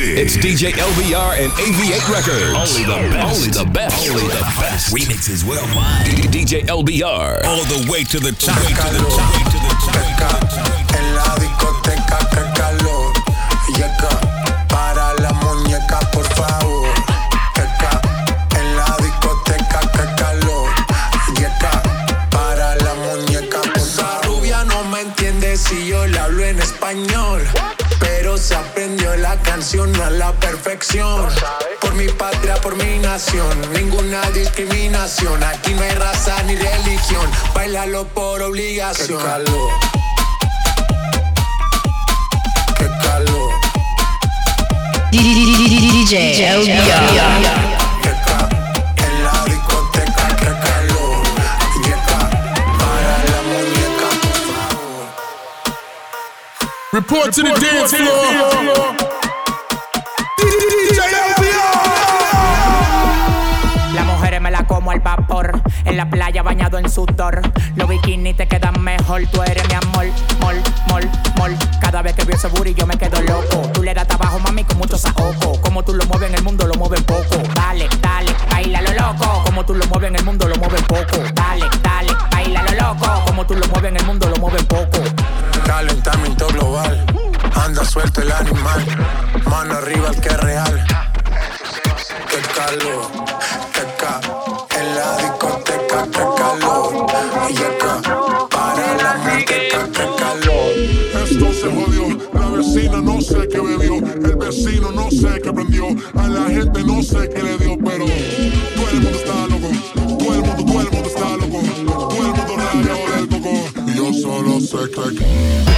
TV. It's DJ LBR and AV8 Records. Only the best. Only the best. Only the best. Remixes worldwide. DJ LBR. All the way to the top. Way to the top. Way to the top. a la perfección. Por mi patria, por mi nación, ninguna discriminación. Aquí no hay raza ni religión, bailalo por obligación. Qué calor. Qué calor. DJ, Report, report to the dance floor. como el vapor. En la playa bañado en sudor. Los bikinis te quedan mejor. Tú eres mi amor, mol, mol, mol. Cada vez que veo ese booty yo me quedo loco. Tú le das trabajo, mami, con mucho saoco. Como tú lo mueves en el mundo, lo mueves poco. Dale, dale, baila lo loco. Como tú lo mueves en el mundo, lo mueves poco. Dale, dale, baila lo loco. Como tú lo mueves en el mundo, lo mueves poco. Calentamiento global. Anda suelto el animal. Mano arriba el que es real vecino, no sé qué prendió. A la gente no sé qué le dio, pero todo el mundo está loco. Todo el mundo, todo el mundo está loco. Todo el mundo rayado del coco. Y yo solo sé que.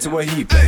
to a he played.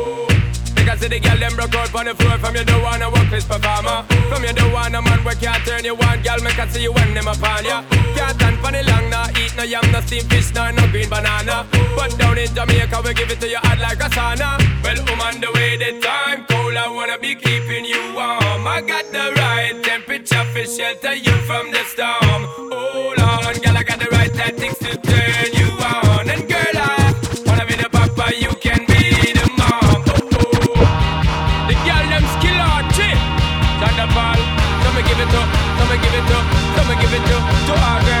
Because the girl them broke out on the floor. From you don't wanna work this performer. From you don't want a man where can't turn you on Girl, make I see you when them upon ya. Can't stand for the long, nah Eat no yam, no steamed fish, nah, no green banana. But down in Jamaica, we give it to you hot like a sauna. Well, I'm on the way, the time cold I wanna be keeping you warm. I got the right temperature for shelter you from the storm. Hold on, girl, I got the right tactics to give it up Come and give it up To our girls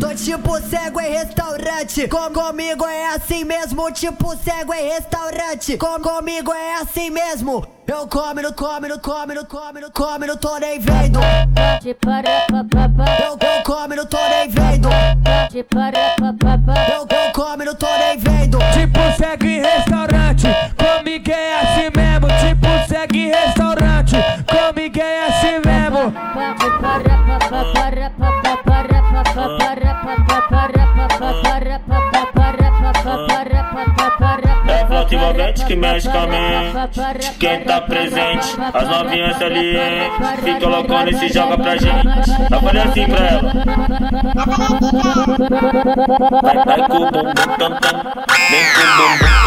Tô tipo cego em restaurante. Com, comigo é assim mesmo. Tipo cego em restaurante. Com, comigo é assim mesmo. Eu come, não come, não come, não come, não come, não tô nem vendo. Eu, eu come, não tô nem vendo. Que mexe com a mente. Quem tá presente, as novinhas ali, hein? Fica loucona e se joga pra gente. Eu falei assim pra ela. Vai, vai com o bumbum tam tam. Vem com o bumbum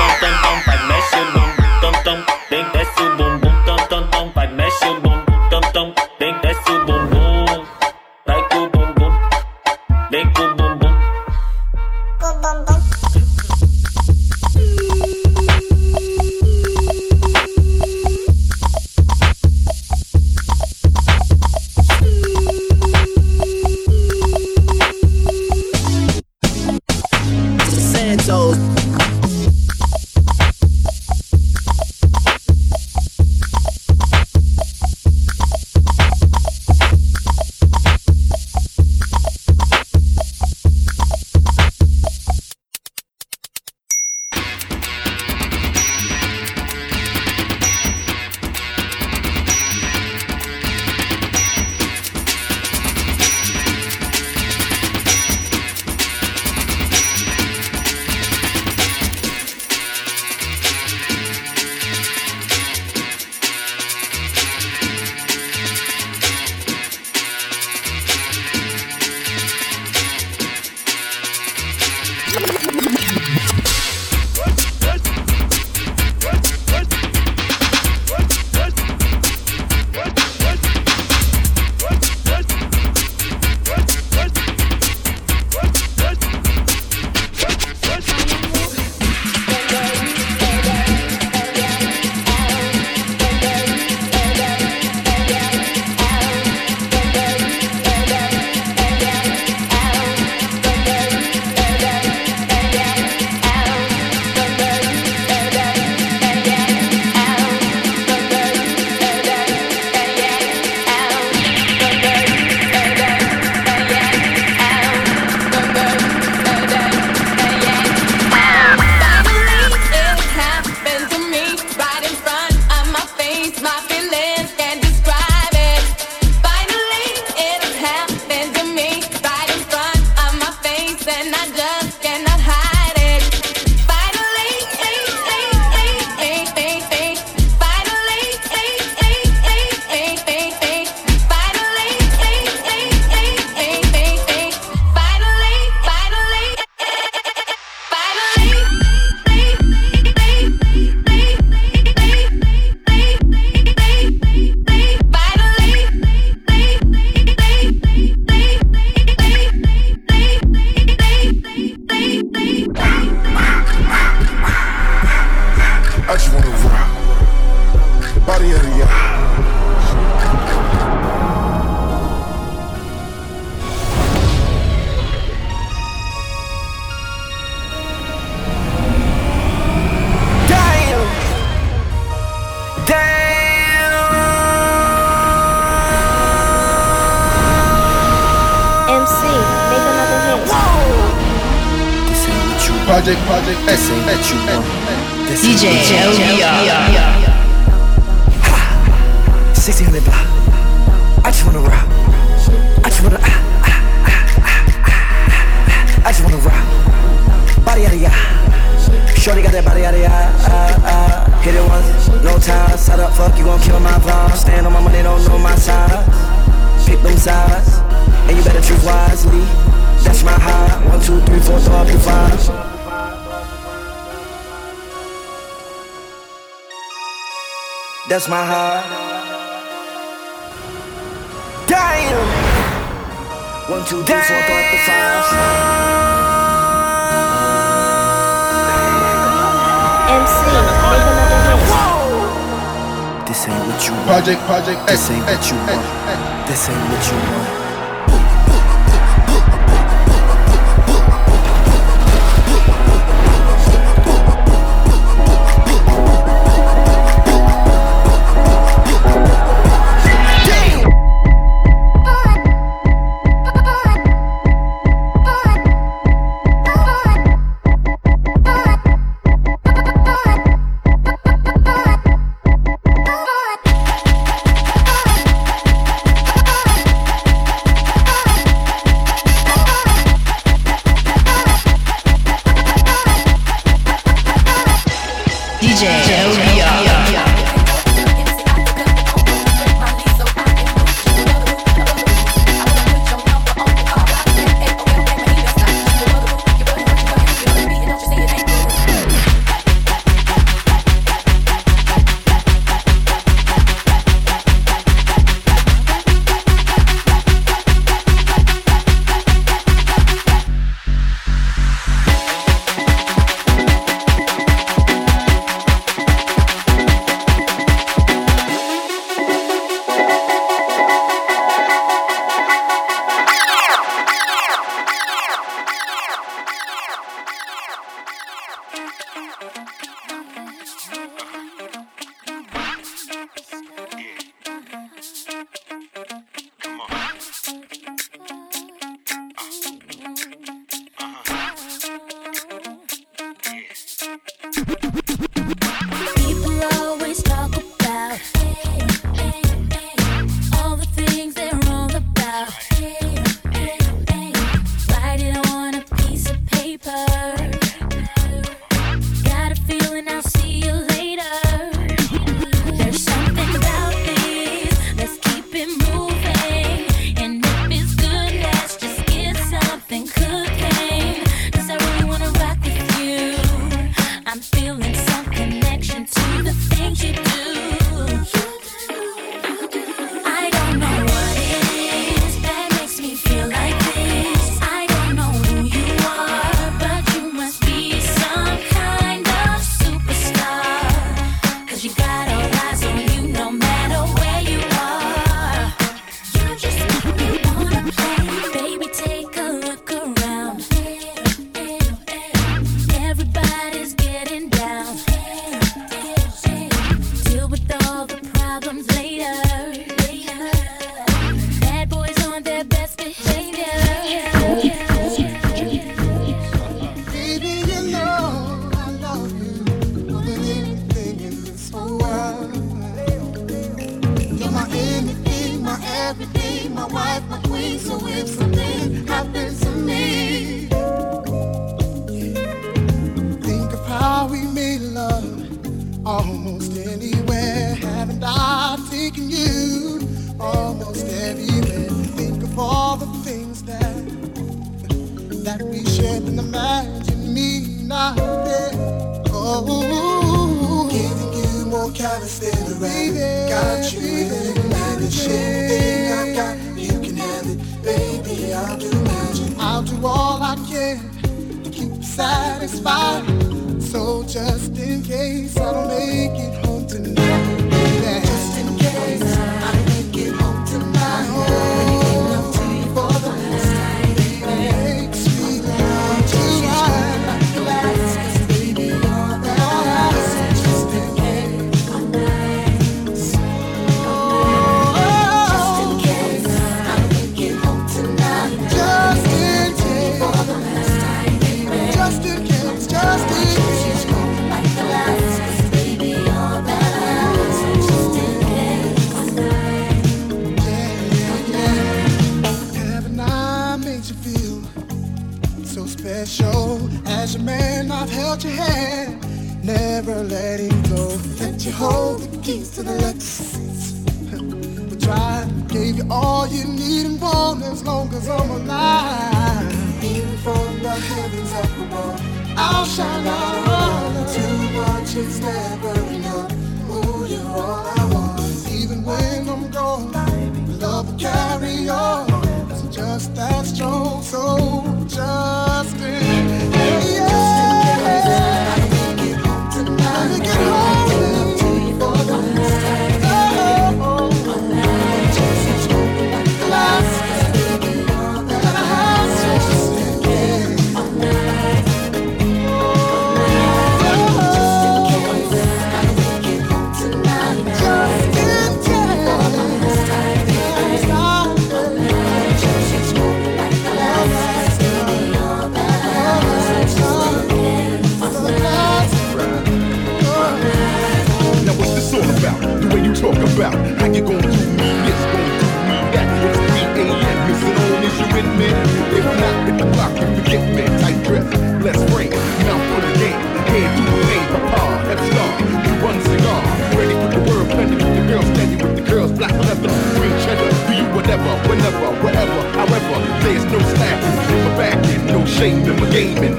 shame in my game,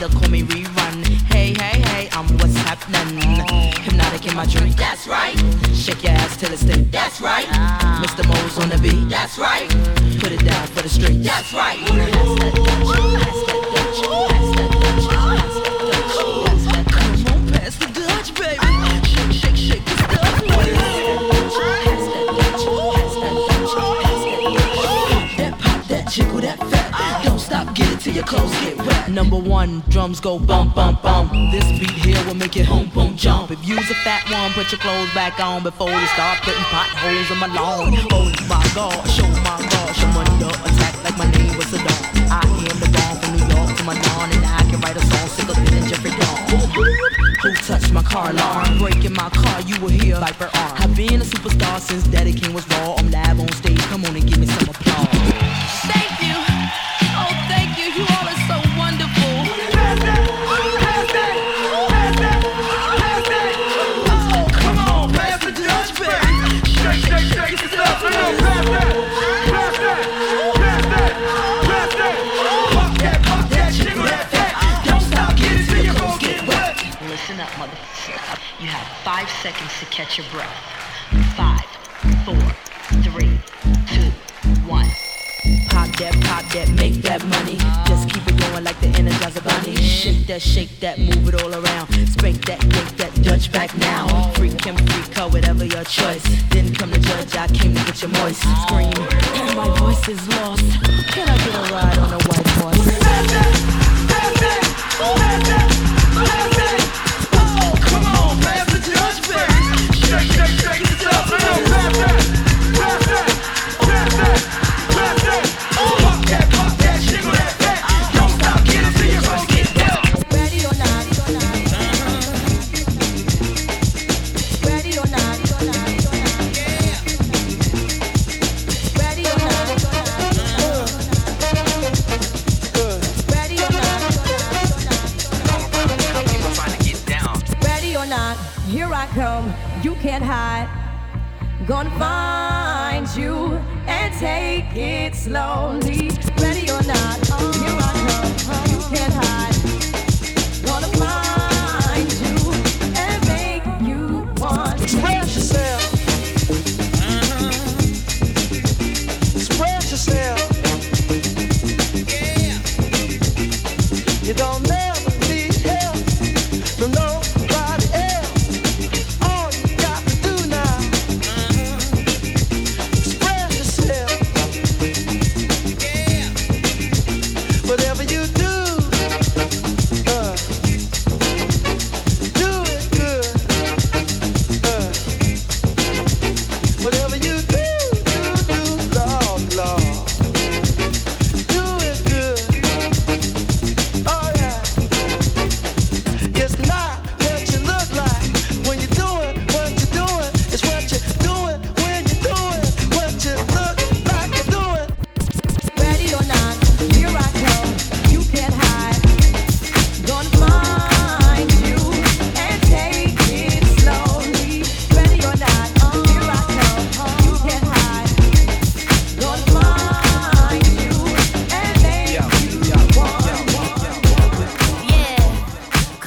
spitter, call me rerun. Hey, hey, hey, I'm what's happening. Hpnotiq in my drink. That's right. Shake your ass till it's thick. That's right. Mr. Mo's on the beat. That's right. Put it down for the street. That's right. Pass that Dutch, Number one, drums go bump, bump, bump. This beat here will make it boom, boom, jump. If you's a fat one, put your clothes back on before you start putting potholes in my lawn. Oh my God, show my gosh, I'm under attack like my name was Saddam. I am the bomb from New York to my lawn, and I can write a song sicker than Jeffrey Dawn. Who touched my car alarm? Breaking my car, you will hear Viper arm. I've been a superstar since Daddy King was raw. I'm live on stage, come on and give me some applause. Seconds to catch your breath. Five, four, three, two, one. Pop that, pop that, make that money. Just keep it going like the Energizer Bunny. Shake that, shake that, move it all around. Spank that, yank that Dutch back now. Freak him, freak her, whatever your choice. Didn't come to judge, I came to get your moist. Scream, and my voice is lost. Can I get a ride on a white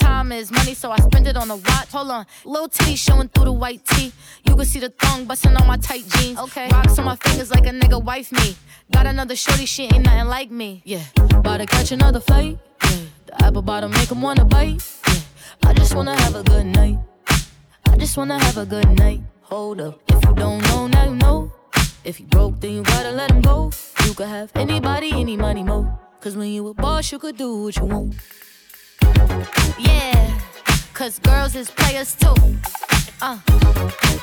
Time is money, so I spend it on a watch. Hold on, little titty showing through the white tee. You can see the thong busting on my tight jeans. Okay, rocks on my fingers like a nigga wife me. Got another shorty, she ain't nothing like me. Yeah, about to catch another flight. Yeah, the apple bottom make 'em wanna bite. Yeah, I just wanna have a good night. I just wanna have a good night. Hold up, if you don't know, now you know. If you broke, then you gotta let him go. You could have anybody, any money, mo. Cause when you a boss, you could do what you want. Yeah, cause girls is players too. Uh,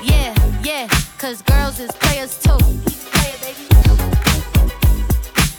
yeah, yeah, cause girls is players too.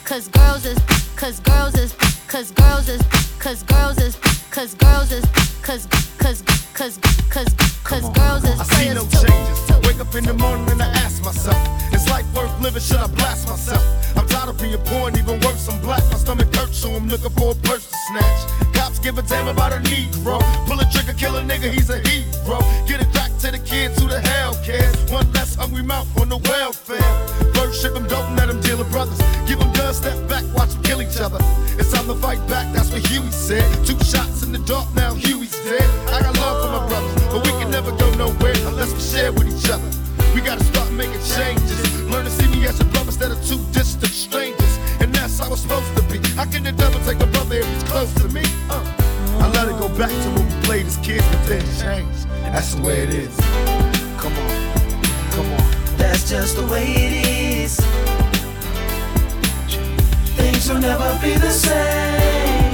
Cause girls is, cause girls is, cause girls is, cause girls is, cause girls is, cause, cause, cause, cause, cause girls is I see no changes. Wake up in the morning and I ask myself, is life worth living? Should I blast myself? I'm tired of being poor and even worse, I'm black. My stomach hurts, so I'm looking for a purse to snatch. Cops give a damn about a Negro. Pull a trigger, kill a nigga, he's a hero. Get it to the kids who the hell cares. One less hungry mouth on the welfare. First ship 'em, don't let 'em deal with brothers. Give 'em guns, step back, watch 'em kill each other. It's time to fight back, that's what Huey said. Two shots in the dark, now Huey's dead. I got love for my brothers, but we can never go nowhere unless we share with each other. We gotta start making changes. Learn to see me as a brother instead of two distant strangers. And that's how it's supposed to be. How can the devil take a brother if he's close to me? Uh. I let it go back to when played as kids, but then changed. That's the way it is. Come on, come on. That's just the way it is. Things will never be the same.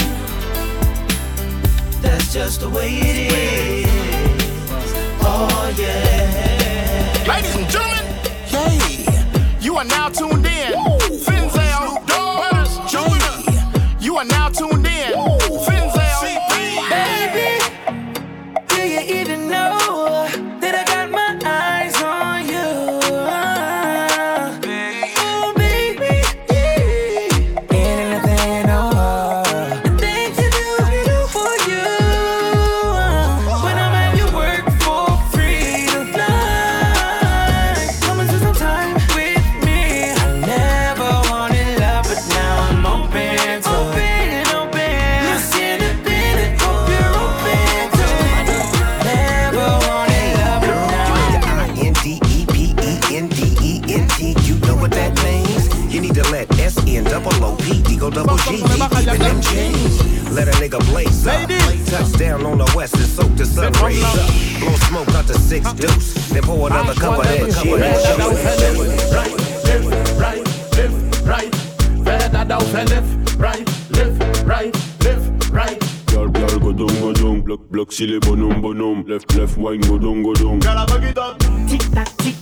That's just the way it is. Oh yeah. Ladies and gentlemen, yay! You are now tuned in. Finzel, rays up. Blow smoke out the six deuce. Then pour another cup of that shit. right, left, right, left, right. Left, right, left, right, left, right. Block, block, silly, bonum, bonum. Left, left, wine, go down, go down. Girl, I bug it up. Tick tock, tick.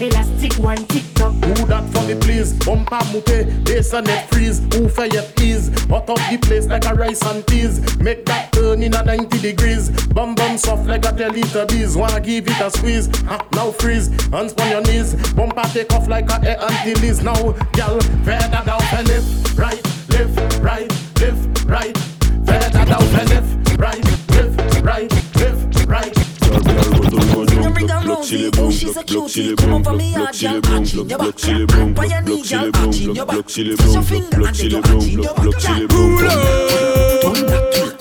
Elastic one, tick tock. Who that for me, please? Bumper moupe, bass and net freeze. Who for your ease? Hot up the place like a rice and peas. Make that turn in a 90 degrees. Bum bum soft like a Teletubbies. Wanna give it a squeeze? Ha, now freeze. Hands on your knees. Bumper take off like a air Antilles. Now, girl, further down for left, right, left, right, Block, block, silly, boom. Block, block, silly, boom. Block, block, silly, boom. Block, block, silly, boom. Block, block, silly, boom. Block, block, silly, boom. Block, block, silly, boom. Block, block, silly, boom.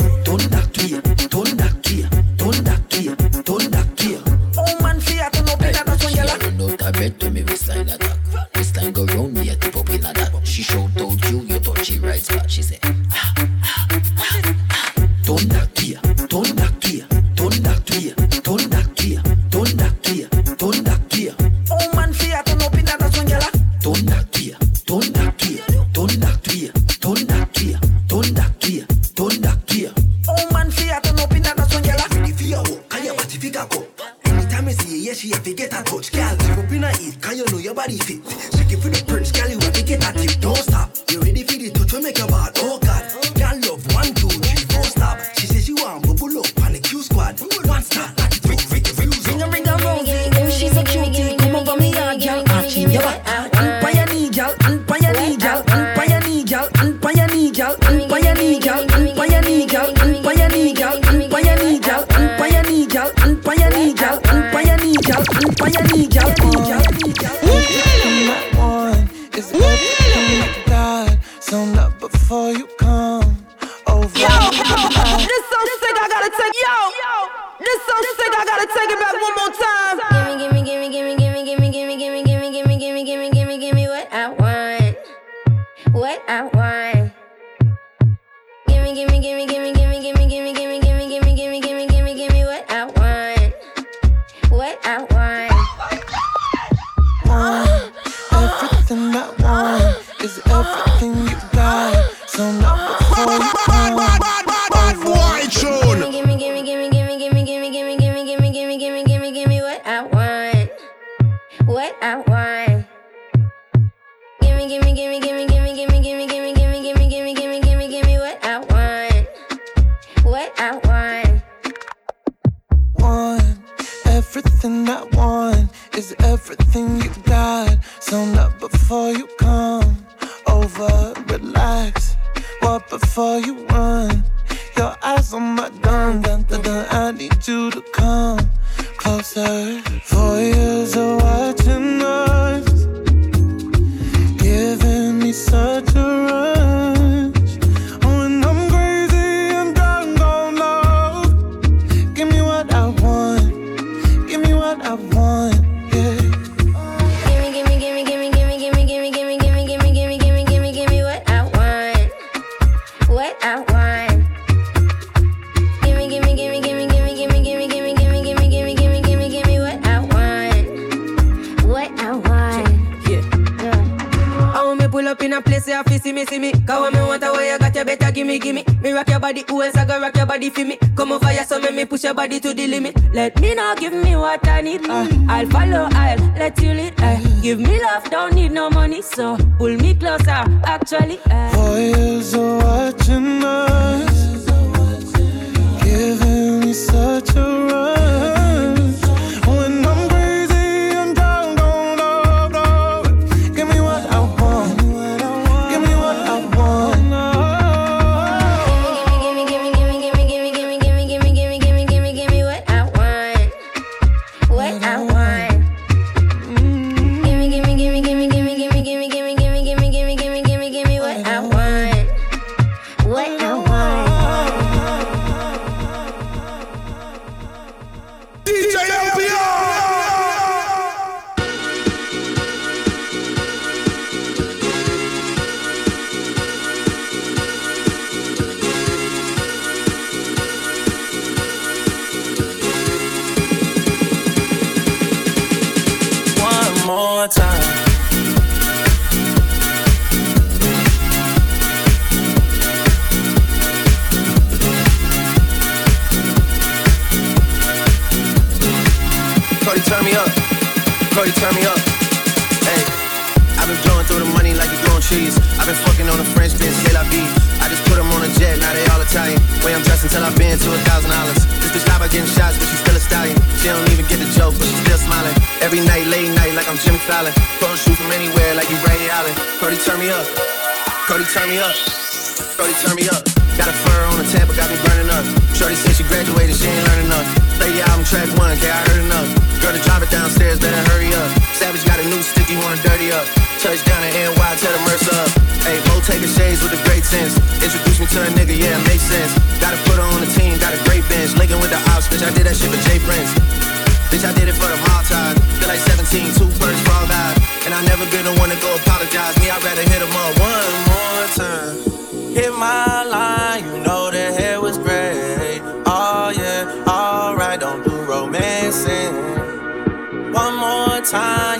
Time,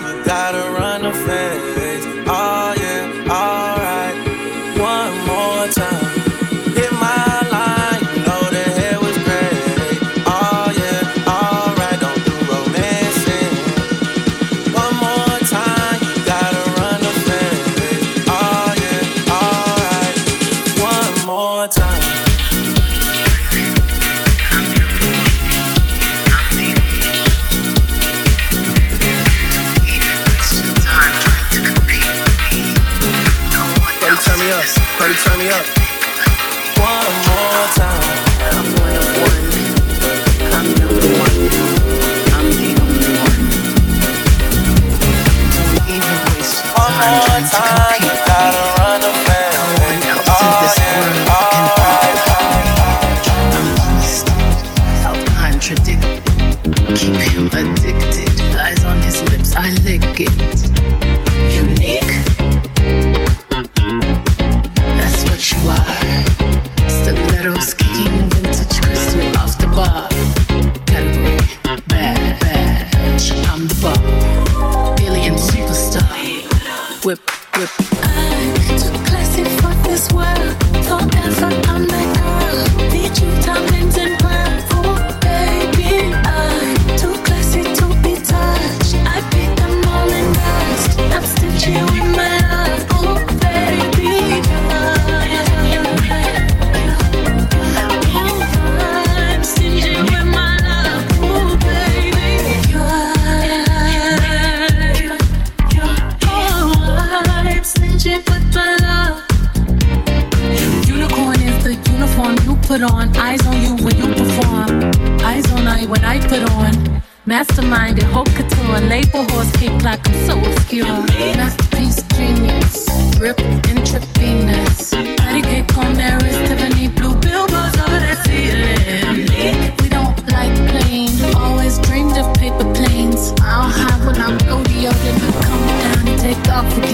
magic. Unicorn is the uniform you put on. Eyes on you when you perform. Eyes on I when I put on. Mastermind and haute couture, label horse cake like I'm so obscure. Masterpiece genius, rip intravenous. Petty on there is Tiffany blue billboards over that ceiling. We don't like plain, always dreamed of paper planes. I'll have when I'm rodeo, then you come down and take off again.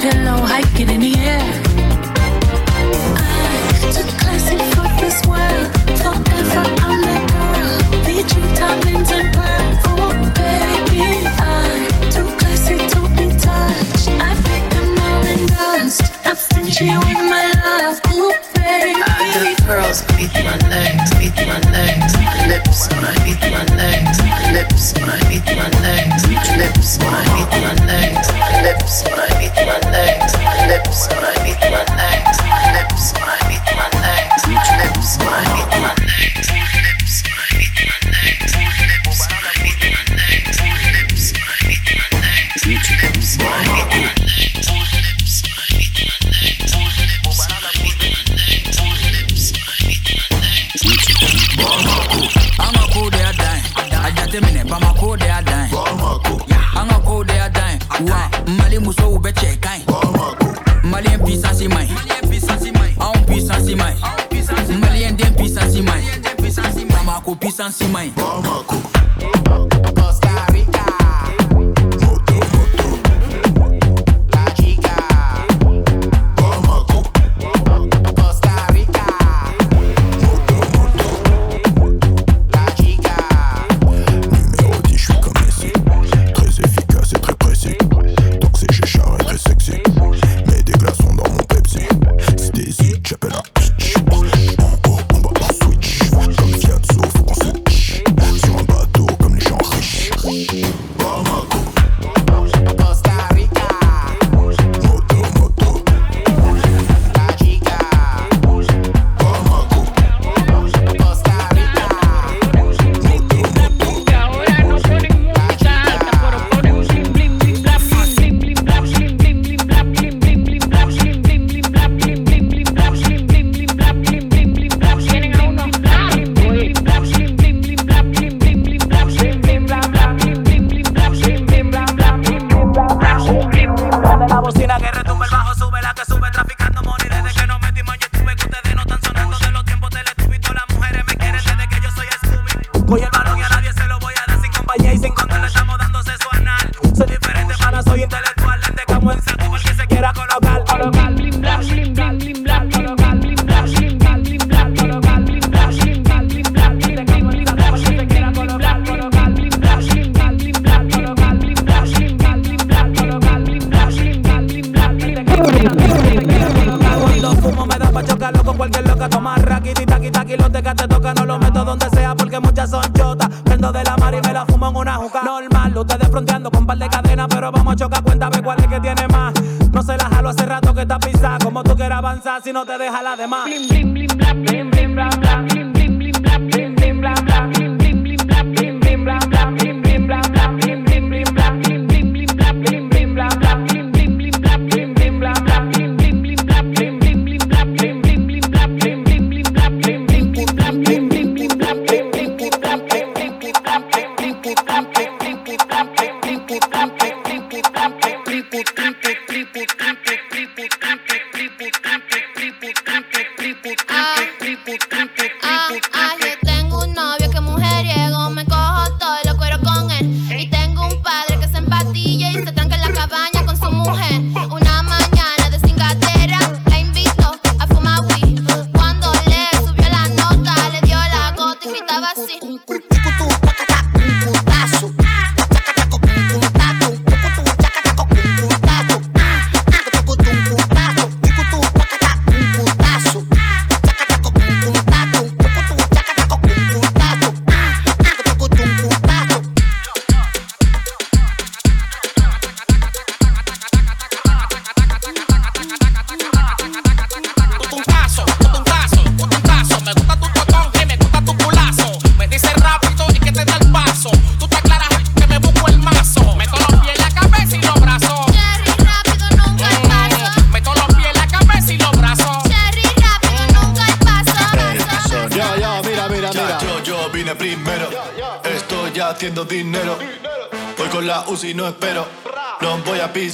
pillow, hiking in the air. I took classic for this world, forever I'm that girl. Be true, diamonds and pearls. Oh, baby, I too classy to be touched. I pick them all in dust. I finish you with my love. Oh, baby. I got pearls beneath my legs, beneath my legs. Lips when I beat my legs, lips when I beat my legs, lips when I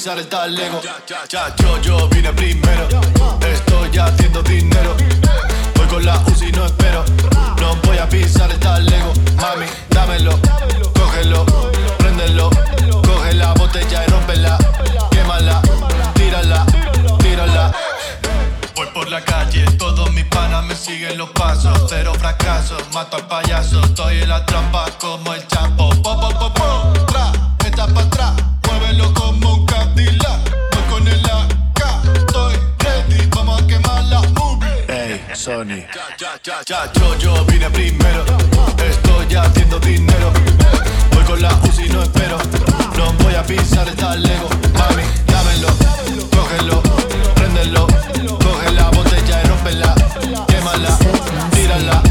pisar el talego. Chacho, yo vine primero. Estoy haciendo dinero. Voy con la UCI, no espero. No voy a pisar el talego. Mami, dámelo, cógelo, préndelo. Coge la botella y rómpela. Quémala, tírala, tírala. Voy por la calle, todos mis panas me siguen los pasos. Cero fracaso, mato al payaso. Estoy en la trampa como el champo. Po, po, po, po, tra, pa' atrás. Muévelo como un Cadillac. Voy con el AK, estoy ready. Vamos a quemar la movie. Ey, Sony. Chacho, yo vine primero. Estoy haciendo dinero. Voy con la UCI, no espero. No voy a pisar el talego. Mami, dámelo, cógelo, préndelo. Coge la botella y rómpela. Quémala, tírala.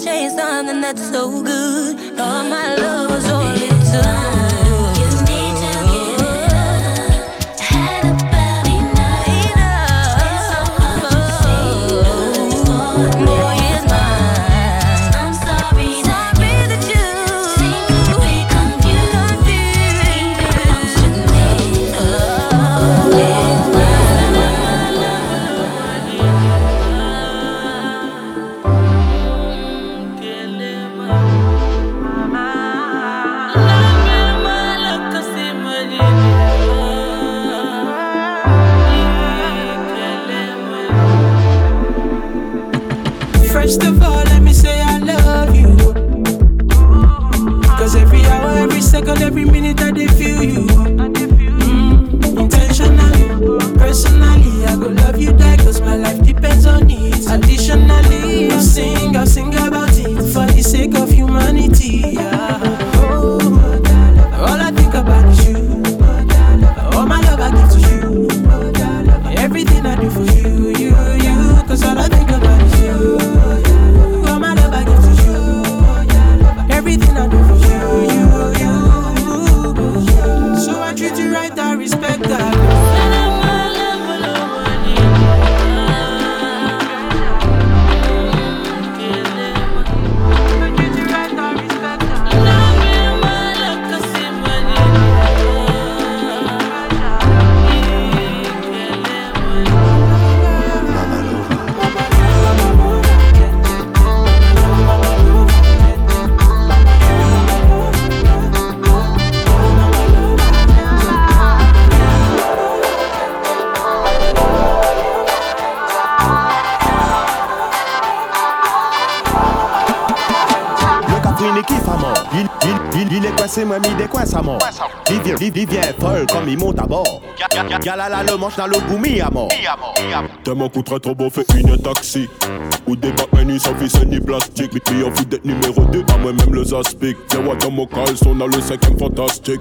Change something that's so good. Galala le manche dans le goumi à mort. Tellement coûterait trop beau, fait une taxi. Ou des bacs ni sans vis ni plastique. Mais puis en fout d'être numéro 2, à moi-même les aspics. Tiens, what dans mon on a le cinquième fantastique.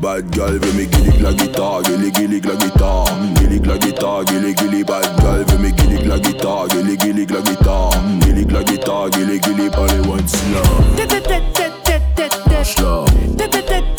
Bad girl veut me gillig la guitare, gillig gillig la guitare, gillig la guitare, gillig gillig bad girl veut me gillig la guitare, gillig gillig la guitare, gillig la guitare, gillig gillig allez one slow. Slow. Allez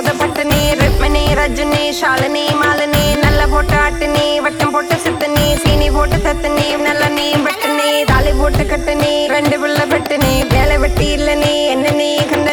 போத பட்டினி ருக்மணி ரஜினி ஷாலினி மாலினி நல்ல போட்டு ஆட்டினி வட்டம் போட்டு சித்தனி சீனி போட்டு தத்தினி நல்ல நீ வெட்டினி தாலி போட்டு கட்டினி ரெண்டு பிள்ளை வெட்டினி வேலை வெட்டி இல்ல நீ என்ன நீ கண்ட